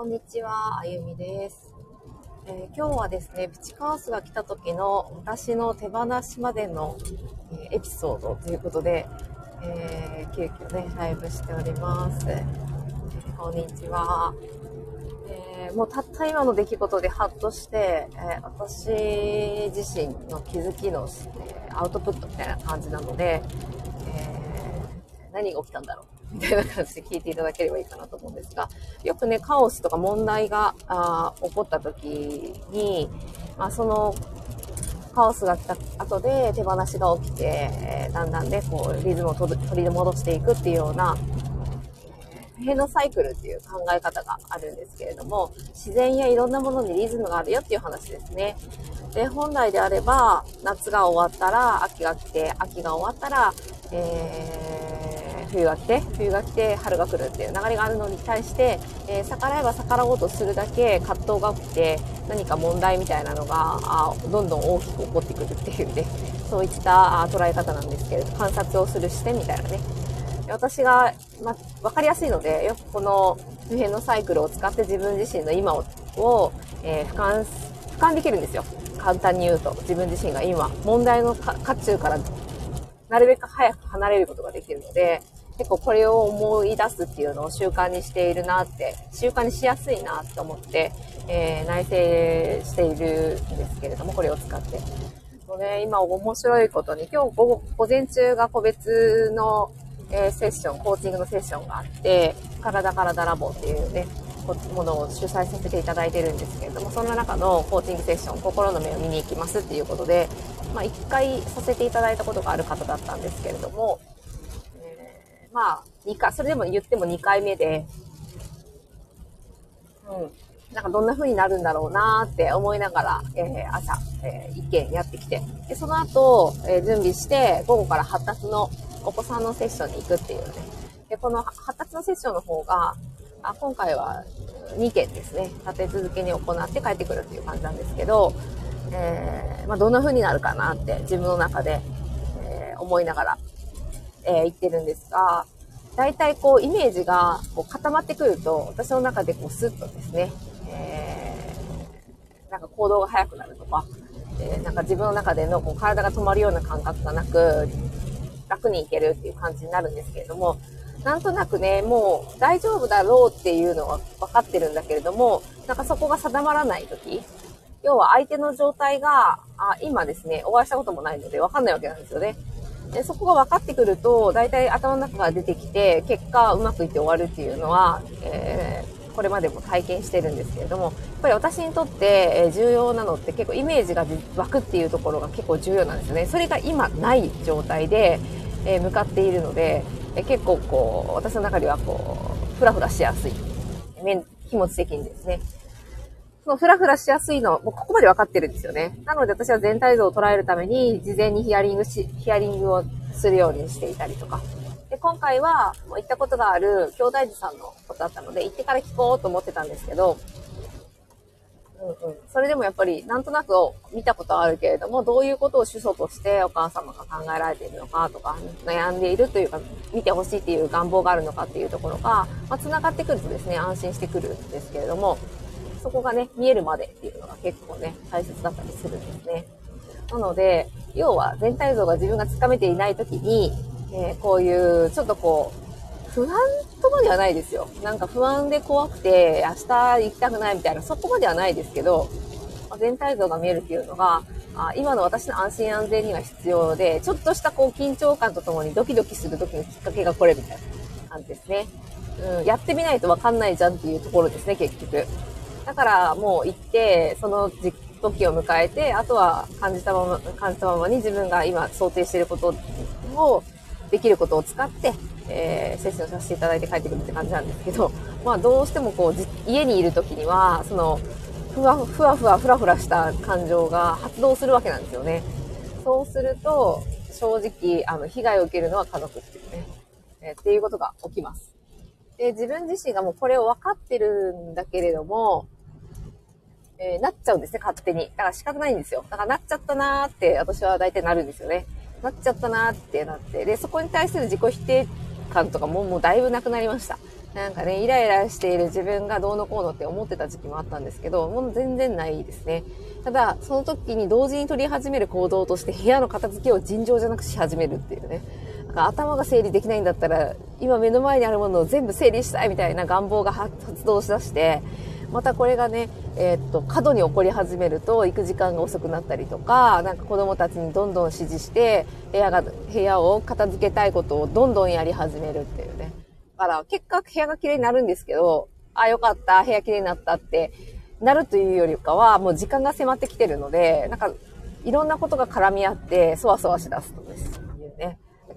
こんにちは、あゆみです、えー、今日はですね、プチカワスが来た時の私の手放しまでの、えー、エピソードということで、えー、急遽ね、ライブしております。えこんにちは。えもうたった今の出来事でハッとして、え私自身の気づきの、えアウトプットみたいな感じなので、え何が起きたんだろうみたいな感じで聞いていただければいいかなと思うんですが、よくね、カオスとか問題があ起こった時に、まあ、そのカオスが来た後で手放しが起きて、だんだんね、こう、リズムを取り戻していくっていうような、変のサイクルっていう考え方があるんですけれども、自然やいろんなものにリズムがあるよっていう話ですね。で、本来であれば、夏が終わったら秋が来て、秋が終わったら、えー冬が来て、冬が来て、春が来るっていう流れがあるのに対して、えー、逆らえば逆らおうとするだけ葛藤が起きて、何か問題みたいなのが、あどんどん大きく起こってくるっていうね、そういった捉え方なんですけれど、観察をする視点みたいなね。私が、ま、わかりやすいので、よくこの普遍のサイクルを使って自分自身の今を、をえー、俯瞰、俯瞰できるんですよ。簡単に言うと、自分自身が今、問題の渦中からなるべく早く離れることができるので、結構これを思い出すっていうのを習慣にしているなって、習慣にしやすいなって思って、えー、内省しているんですけれども、これを使って。もうね、今面白いことに、今日午、午前中が個別の、えー、セッション、コーチングのセッションがあって、体からラボっていうね、ものを主催させていただいてるんですけれども、そんな中のコーチングセッション、心の目を見に行きますっていうことで、まあ、1回させていただいたことがある方だったんですけれども、まあ、2回、それでも言っても2回目で、うん。なんかどんな風になるんだろうなーって思いながら、えー、朝、えー、一件やってきて。で、その後、えー、準備して、午後から発達のお子さんのセッションに行くっていうね。で、この発達のセッションの方が、あ今回は2件ですね。立て続けに行って帰ってくるっていう感じなんですけど、えー、まあ、どんな風になるかなって自分の中で、えー、思いながらえー、言ってるんですが、大体こうイメージがこう固まってくると、私の中でこうスッとですね、えー、なんか行動が速くなるとか、えー、なんか自分の中でのこう体が止まるような感覚がなく、楽にいけるっていう感じになるんですけれども、なんとなくね、もう大丈夫だろうっていうのは分かってるんだけれども、なんかそこが定まらない時、要は相手の状態が、あ今ですね、お会いしたこともないので分かんないわけなんですよね。でそこが分かってくると、大体頭の中が出てきて、結果うまくいって終わるっていうのは、えー、これまでも体験してるんですけれども、やっぱり私にとって重要なのって結構イメージが湧くっていうところが結構重要なんですよね。それが今ない状態で、えー、向かっているので、えー、結構こう、私の中ではこう、ふらふらしやすい。気持ち的にですね。そのフラフラしやすいの、もうここまで分かってるんですよね。なので私は全体像を捉えるために、事前にヒアリングし、ヒアリングをするようにしていたりとか。で、今回は、もう行ったことがある兄弟児さんのことだったので、行ってから聞こうと思ってたんですけど、うんうん。それでもやっぱり、なんとなく見たことはあるけれども、どういうことを主訴としてお母様が考えられているのかとか、悩んでいるというか、見てほしいっていう願望があるのかっていうところが、まあ、繋がってくるとですね、安心してくるんですけれども、そこがね、見えるまでっていうのが結構ね、大切だったりするんですね。なので、要は全体像が自分がつかめていない時に、えー、こういうちょっとこう、不安とまではないですよ。なんか不安で怖くて明日行きたくないみたいな、そこまではないですけど、全体像が見えるっていうのが、あ今の私の安心安全には必要で、ちょっとしたこう緊張感とともにドキドキする時のきっかけがこれみたいな感じですね。うん、やってみないとわかんないじゃんっていうところですね、結局。だからもう行って、その時を迎えて、あとは感じたまま、感じたままに自分が今想定していることを、できることを使って、えー、セッションさせていただいて帰ってくるって感じなんですけど、まあどうしてもこう、家にいる時には、その、ふわふわふわふらふらした感情が発動するわけなんですよね。そうすると、正直、あの、被害を受けるのは家族っていうね、えー、っていうことが起きます。で、自分自身がもうこれを分かってるんだけれども、えー、なっちゃうんですね、勝手に。だから仕方ないんですよ。だからなっちゃったなーって私は大体なるんですよね。なっちゃったなーってなって。で、そこに対する自己否定感とかももうだいぶなくなりました。なんかね、イライラしている自分がどうのこうのって思ってた時期もあったんですけど、もう全然ないですね。ただ、その時に同時に取り始める行動として部屋の片付けを尋常じゃなくし始めるっていうね。なんか頭が整理できないんだったら、今目の前にあるものを全部整理したいみたいな願望が発動しだして、またこれがね、えー、っと、過度に起こり始めると行く時間が遅くなったりとか、なんか子供たちにどんどん指示して、部屋が、部屋を片付けたいことをどんどんやり始めるっていうね。だから結果部屋が綺麗になるんですけど、あ、よかった、部屋綺麗になったってなるというよりかは、もう時間が迫ってきてるので、なんか、いろんなことが絡み合って、そわそわしだすとです。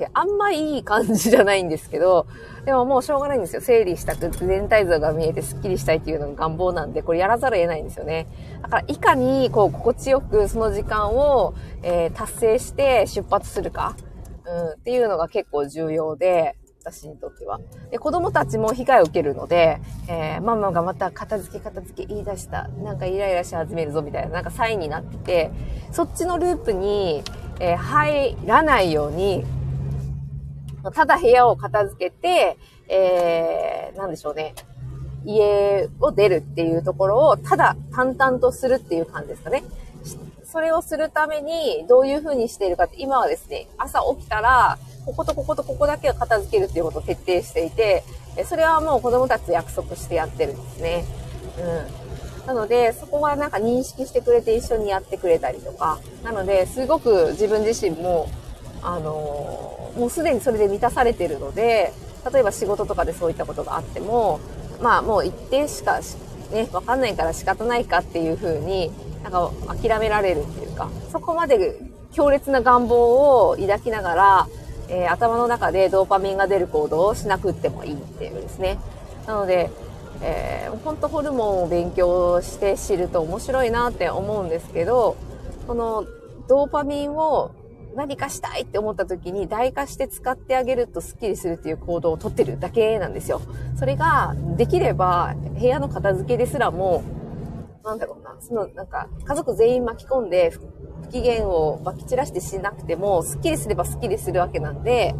けあんまいい感じじゃないんですけど、でももうしょうがないんですよ。整理したく全体像が見えてスッキリしたいっていうのが願望なんで、これやらざるを得ないんですよね。だから、いかにこう、心地よくその時間を、えー、達成して出発するか、うん、っていうのが結構重要で、私にとっては。で、子供たちも被害を受けるので、えー、ママがまた片付け片付け言い出した。なんかイライラし始めるぞみたいな、なんかサインになってて、そっちのループに、えー、入らないように、ただ部屋を片付けて、えー、なんでしょうね。家を出るっていうところを、ただ淡々とするっていう感じですかね。それをするために、どういう風にしているかって、今はですね、朝起きたら、こことこことここだけを片付けるっていうことを徹底していて、それはもう子供たちと約束してやってるんですね。うん。なので、そこはなんか認識してくれて一緒にやってくれたりとか、なので、すごく自分自身も、あのもうすでにそれで満たされてるので、例えば仕事とかでそういったことがあっても、まあもう一定しかね、わかんないから仕方ないかっていう風に、なんか諦められるっていうか、そこまで強烈な願望を抱きながら、えー、頭の中でドーパミンが出る行動をしなくってもいいっていうですね。なので、えー、本当ホルモンを勉強して知ると面白いなって思うんですけど、このドーパミンを何かしたいって思った時に代化して使ってあげるとスッキリするっていう行動をとってるだけなんですよ。それができれば部屋の片付けですらも、なんだろうな、そのなんか家族全員巻き込んで不機嫌を撒き散らしてしなくても、スッキリすればスッキリするわけなんで、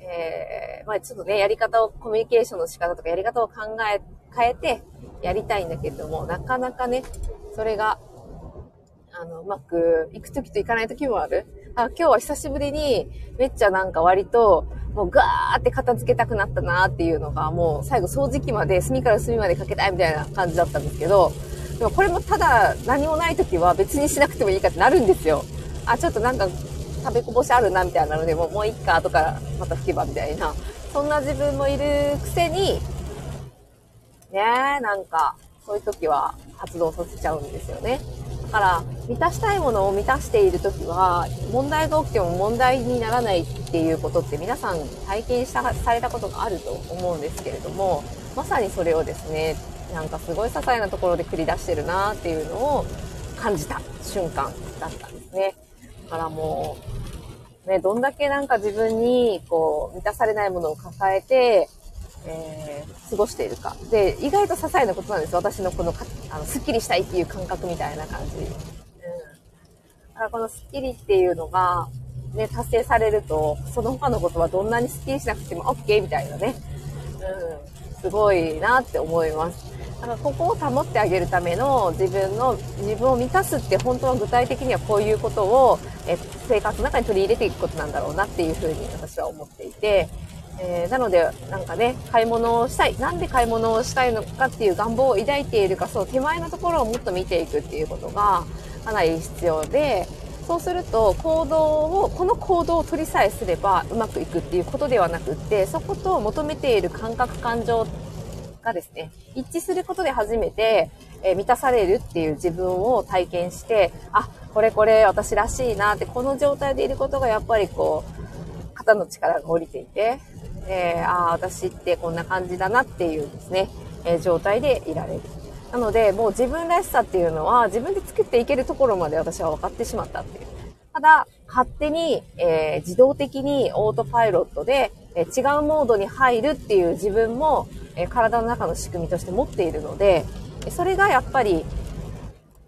えー、まあちょっとね、やり方を、コミュニケーションの仕方とかやり方を考え、変えてやりたいんだけれども、なかなかね、それが、あの、うまくいくときといかないときもある。あ、今日は久しぶりに、めっちゃなんか割と、もうガーって片付けたくなったなっていうのが、もう最後掃除機まで、隅から隅までかけたいみたいな感じだったんですけど、でもこれもただ何もない時は別にしなくてもいいかってなるんですよ。あ、ちょっとなんか食べこぼしあるなみたいなので、もうもういっか、後からまた拭けばみたいな。そんな自分もいるくせに、ねえ、なんか、そういう時は発動させちゃうんですよね。から、満たしたいものを満たしている時は、問題が起きても問題にならないっていうことって皆さん体験したされたことがあると思うんですけれども、まさにそれをですね、なんかすごい些細なところで繰り出してるなっていうのを感じた瞬間だったんですね。だからもう、ね、どんだけなんか自分にこう満たされないものを抱えて、えー、過ごしているか。で、意外と些細なことなんです。私のこのか、あの、スッキリしたいっていう感覚みたいな感じ。うん。だからこのスッキリっていうのが、ね、達成されると、その他のことはどんなにスッキリしなくても OK みたいなね。うん。すごいなって思います。だからここを保ってあげるための自分の、自分を満たすって本当は具体的にはこういうことを、え生活の中に取り入れていくことなんだろうなっていうふうに私は思っていて、えー、なので、なんかね、買い物をしたい。なんで買い物をしたいのかっていう願望を抱いているか、そう、手前のところをもっと見ていくっていうことがかなり必要で、そうすると行動を、この行動を取りさえすればうまくいくっていうことではなくって、そこと求めている感覚感情がですね、一致することで初めて、えー、満たされるっていう自分を体験して、あ、これこれ私らしいなって、この状態でいることがやっぱりこう、肩の力が降りていて、えー、ああ、私ってこんな感じだなっていうですね、えー、状態でいられる。なので、もう自分らしさっていうのは自分で作っていけるところまで私は分かってしまったっていう。ただ、勝手に、えー、自動的にオートパイロットで、え違うモードに入るっていう自分も、え体の中の仕組みとして持っているので、それがやっぱり、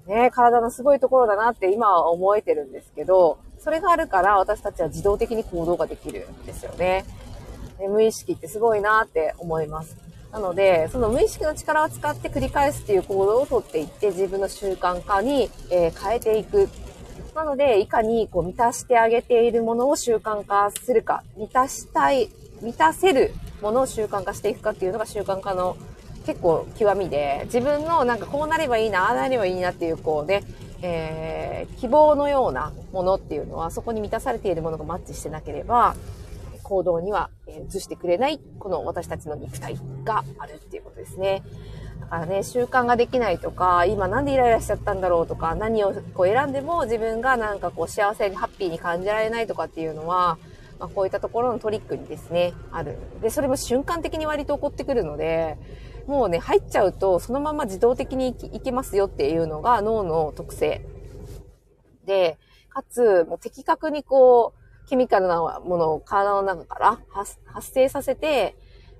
ね、体のすごいところだなって今は思えてるんですけど、それがあるから私たちは自動的に行動ができるんですよね。無意識ってすごいなって思います。なので、その無意識の力を使って繰り返すっていう行動をとっていって、自分の習慣化に、えー、変えていく。なので、いかにこう満たしてあげているものを習慣化するか、満たしたい、満たせるものを習慣化していくかっていうのが習慣化の結構極みで、自分のなんかこうなればいいな、ああなればいいなっていうこうね、えー、希望のようなものっていうのは、そこに満たされているものがマッチしてなければ、行動には移してくれない、この私たちの肉体があるっていうことですね。だからね、習慣ができないとか、今なんでイライラしちゃったんだろうとか、何をこう選んでも自分がなんかこう幸せにハッピーに感じられないとかっていうのは、まあ、こういったところのトリックにですね、ある。で、それも瞬間的に割と起こってくるので、もうね、入っちゃうと、そのまま自動的にいけますよっていうのが脳の特性。で、かつ、もう的確にこう、ケミカルなものを体の中から発生させて、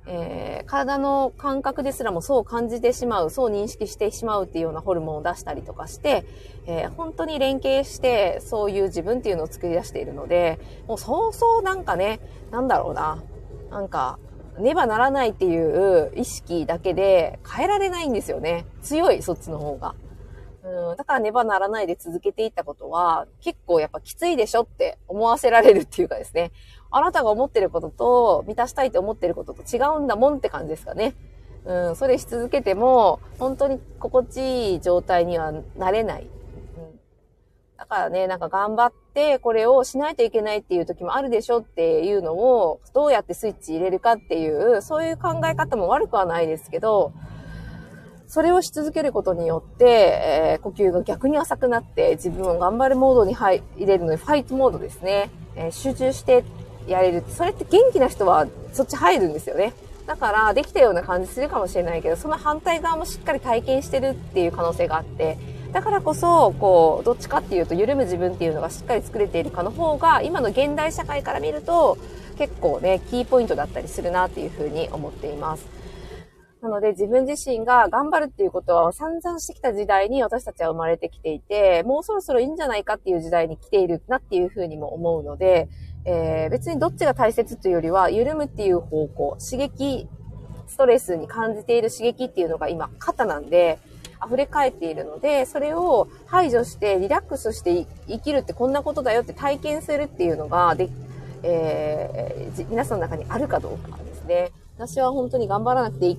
えー、体の感覚ですらもそう感じてしまう、そう認識してしまうっていうようなホルモンを出したりとかして、えー、本当に連携してそういう自分っていうのを作り出しているので、もうそうそうなんかね、なんだろうな、なんか、ねばならないっていう意識だけで変えられないんですよね。強い、そっちの方が。うん、だからねばならないで続けていったことは、結構やっぱきついでしょって思わせられるっていうかですね。あなたが思ってることと、満たしたいと思ってることと違うんだもんって感じですかね。うん、それし続けても、本当に心地いい状態にはなれない。うん、だからね、なんか頑張ってこれをしないといけないっていう時もあるでしょっていうのを、どうやってスイッチ入れるかっていう、そういう考え方も悪くはないですけど、それをし続けることによって、えー、呼吸が逆に浅くなって自分を頑張るモードに入れるので、ファイトモードですね。えー、集中してやれる。それって元気な人はそっち入るんですよね。だから、できたような感じするかもしれないけど、その反対側もしっかり体験してるっていう可能性があって、だからこそ、こう、どっちかっていうと、緩む自分っていうのがしっかり作れているかの方が、今の現代社会から見ると、結構ね、キーポイントだったりするなっていうふうに思っています。なので自分自身が頑張るっていうことは散々してきた時代に私たちは生まれてきていて、もうそろそろいいんじゃないかっていう時代に来ているなっていうふうにも思うので、えー、別にどっちが大切というよりは、緩むっていう方向、刺激、ストレスに感じている刺激っていうのが今、肩なんで、溢れ返っているので、それを排除してリラックスして生きるってこんなことだよって体験するっていうのが、で、えー、皆さんの中にあるかどうかですね。私は本当に頑張らなくて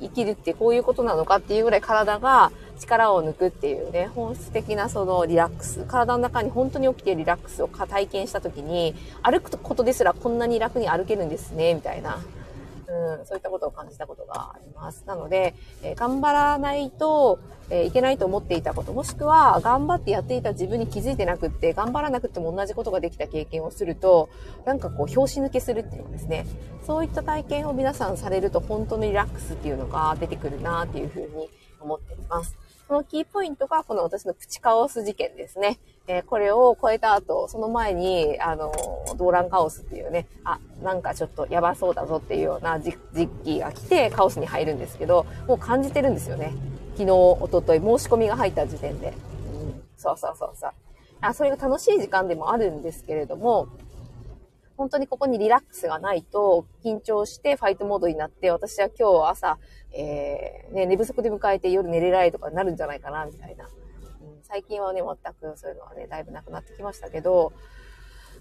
生きるってこういうことなのかっていうぐらい体が力を抜くっていうね、本質的なそのリラックス、体の中に本当に起きているリラックスを体験した時に、歩くことですらこんなに楽に歩けるんですね、みたいな。うん、そういったことを感じたことがあります。なので、えー、頑張らないと、えー、いけないと思っていたこと、もしくは頑張ってやっていた自分に気づいてなくって、頑張らなくても同じことができた経験をすると、なんかこう、拍子抜けするっていうのですね。そういった体験を皆さんされると、本当のリラックスっていうのが出てくるなっていうふうに思っています。そのキーポイントがこの私のプチカオス事件ですね。えー、これを超えた後、その前に、あの、動乱カオスっていうね、あ、なんかちょっとやばそうだぞっていうような時期が来てカオスに入るんですけど、もう感じてるんですよね。昨日、おととい、申し込みが入った時点で。うん、そうそうそうそう。あ、それが楽しい時間でもあるんですけれども、本当にここにリラックスがないと、緊張してファイトモードになって、私は今日朝、えー、ね、寝不足で迎えて夜寝れないとかになるんじゃないかな、みたいな。最近はね、全くそういうのはね、だいぶなくなってきましたけど、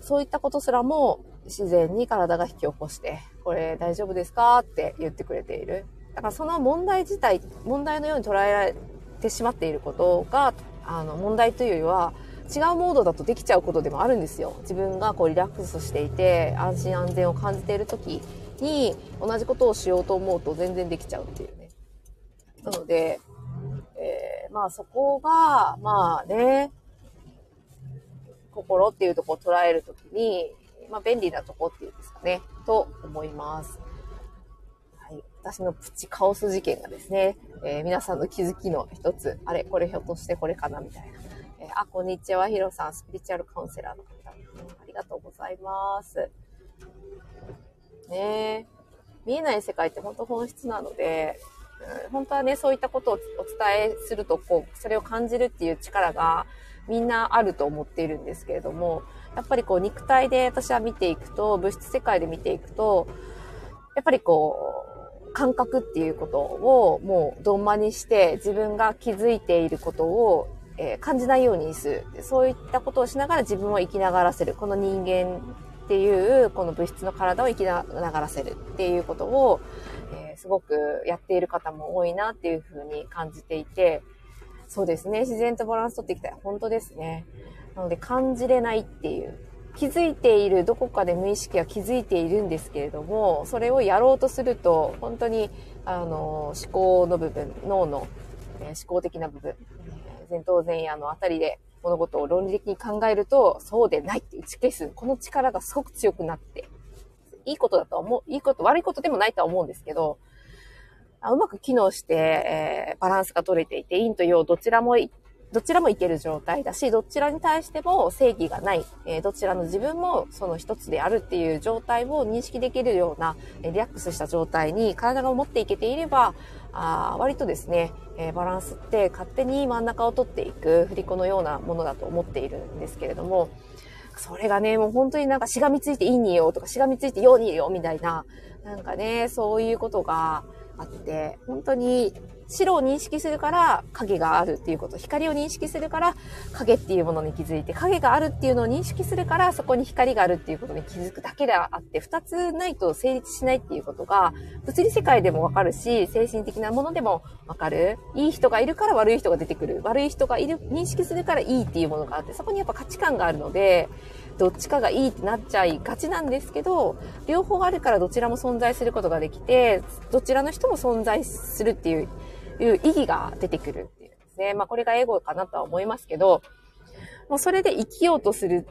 そういったことすらも自然に体が引き起こして、これ大丈夫ですかって言ってくれている。だからその問題自体、問題のように捉えられてしまっていることが、あの、問題というよりは、違うモードだとできちゃうことでもあるんですよ。自分がこうリラックスしていて安心安全を感じている時に同じことをしようと思うと全然できちゃうっていうね。なので、えー、まあそこが、まあね、心っていうとこを捉えるときに、まあ便利なとこっていうんですかね、と思います。はい。私のプチカオス事件がですね、えー、皆さんの気づきの一つ、あれ、これひょっとしてこれかなみたいな。えー、あ、こんにちは、ヒロさん、スピリチュアルカウンセラーの方。ありがとうございます。ねえ見えない世界って本当本質なので、本当はね、そういったことをお伝えすると、こう、それを感じるっていう力がみんなあると思っているんですけれども、やっぱりこう肉体で私は見ていくと、物質世界で見ていくと、やっぱりこう、感覚っていうことをもうどんまにして自分が気づいていることを、え、感じないようにする。そういったことをしながら自分を生きながらせる。この人間っていうこの物質の体を生きながらせるっていうことを、えすごくやっている方も多いなっていうふうに感じていて、そうですね。自然とバランス取っていきたい。本当ですね。なので感じれないっていう。気づいている、どこかで無意識は気づいているんですけれども、それをやろうとすると、本当に、あの、思考の部分、脳の、え思考的な部分、前頭前野のあたりで物事を論理的に考えると、そうでないって打ち消す。この力がすごく強くなって、いいことだとは思う、いいこと、悪いことでもないとは思うんですけど、うまく機能して、えー、バランスが取れていて、陰と陽どちらもどちらもいける状態だし、どちらに対しても正義がない、え、どちらの自分もその一つであるっていう状態を認識できるような、えリラックスした状態に体が持っていけていれば、あ割とですね、え、バランスって勝手に真ん中を取っていく振り子のようなものだと思っているんですけれども、それがね、もう本当になんかしがみついていいにいよとかしがみついてようにいよみたいな、なんかね、そういうことがあって、本当に白を認識するから影があるっていうこと、光を認識するから影っていうものに気づいて、影があるっていうのを認識するからそこに光があるっていうことに気づくだけであって、二つないと成立しないっていうことが、物理世界でもわかるし、精神的なものでもわかる。いい人がいるから悪い人が出てくる。悪い人がいる、認識するからいいっていうものがあって、そこにやっぱ価値観があるので、どっちかがいいってなっちゃいがちなんですけど、両方あるからどちらも存在することができて、どちらの人も存在するっていういう意義が出てくるっていうですね。まあこれがエゴかなとは思いますけど、もうそれで生きようとする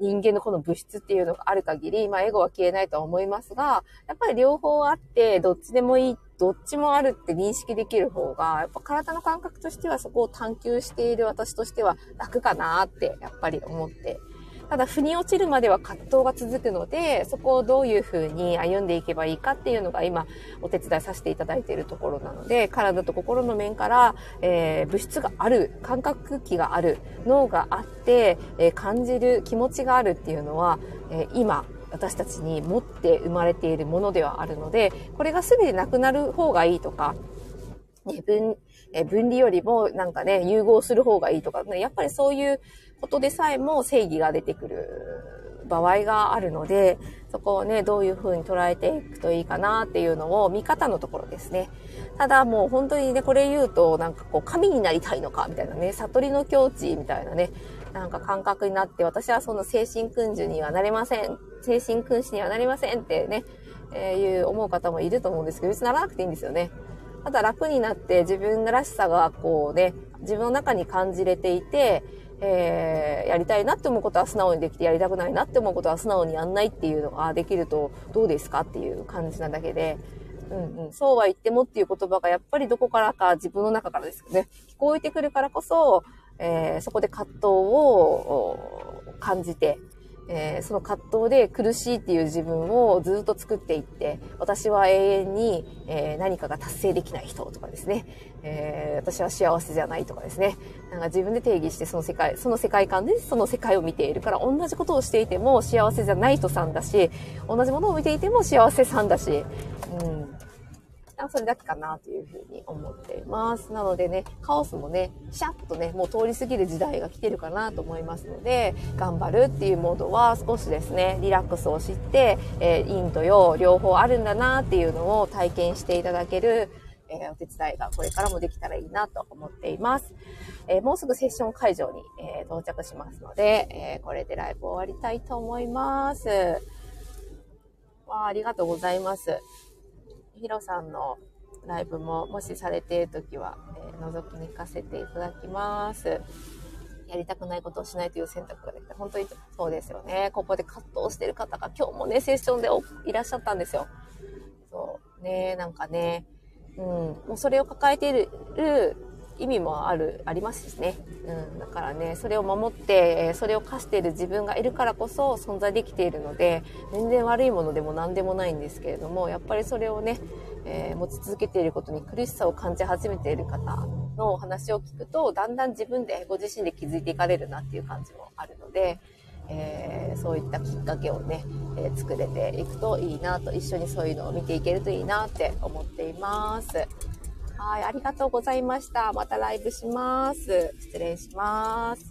人間のこの物質っていうのがある限り、まあエゴは消えないとは思いますが、やっぱり両方あって、どっちでもいい、どっちもあるって認識できる方が、やっぱ体の感覚としてはそこを探求している私としては楽かなってやっぱり思ってただ、腑に落ちるまでは葛藤が続くので、そこをどういうふうに歩んでいけばいいかっていうのが今、お手伝いさせていただいているところなので、体と心の面から、えー、物質がある、感覚器がある、脳があって、えー、感じる気持ちがあるっていうのは、えー、今、私たちに持って生まれているものではあるので、これが全てなくなる方がいいとか、分、分離よりもなんかね、融合する方がいいとか、ね、やっぱりそういうことでさえも正義が出てくる場合があるので、そこをね、どういう風に捉えていくといいかなっていうのを見方のところですね。ただもう本当にね、これ言うとなんかこう神になりたいのかみたいなね、悟りの境地みたいなね、なんか感覚になって、私はその精神君主にはなれません。精神君子にはなりませんってね、えー、いう思う方もいると思うんですけど、別にならなくていいんですよね。ただ楽になって自分らしさがこうね、自分の中に感じれていて、えー、やりたいなって思うことは素直にできて、やりたくないなって思うことは素直にやんないっていうのができるとどうですかっていう感じなだけで、うんうん、そうは言ってもっていう言葉がやっぱりどこからか自分の中からですよね。聞こえてくるからこそ、えー、そこで葛藤を感じて、えー、その葛藤で苦しいっていう自分をずっと作っていって、私は永遠に、えー、何かが達成できない人とかですね、えー、私は幸せじゃないとかですね、なんか自分で定義してその世界、その世界観でその世界を見ているから、同じことをしていても幸せじゃない人さんだし、同じものを見ていても幸せさんだし、うん。それだけかなというふうに思っています。なのでね、カオスもね、シャッとね、もう通り過ぎる時代が来てるかなと思いますので、頑張るっていうモードは少しですね、リラックスを知って、えー、陰と陽両方あるんだなっていうのを体験していただける、え、お手伝いがこれからもできたらいいなと思っています。えー、もうすぐセッション会場に、え到着しますので、えこれでライブ終わりたいと思います。わあありがとうございます。ヒロさんのライブももしされている時は、えー、覗きに行かせていただきます。やりたくないことをしないという選択ができて、本当にそうですよね。ここで葛藤してる方が今日もね、セッションでいらっしゃったんですよ。そう。ねなんかね、うん、もうそれを抱えている意味もある、ありますしね。うん、だからね、それを守って、それを課している自分がいるからこそ存在できているので、全然悪いものでも何でもないんですけれども、やっぱりそれをね、えー、持ち続けていることに苦しさを感じ始めている方のお話を聞くと、だんだん自分でご自身で気づいていかれるなっていう感じもあるので、えー、そういったきっかけをね、えー、作れていくといいなと、一緒にそういうのを見ていけるといいなって思っています。はい、ありがとうございました。またライブします。失礼します。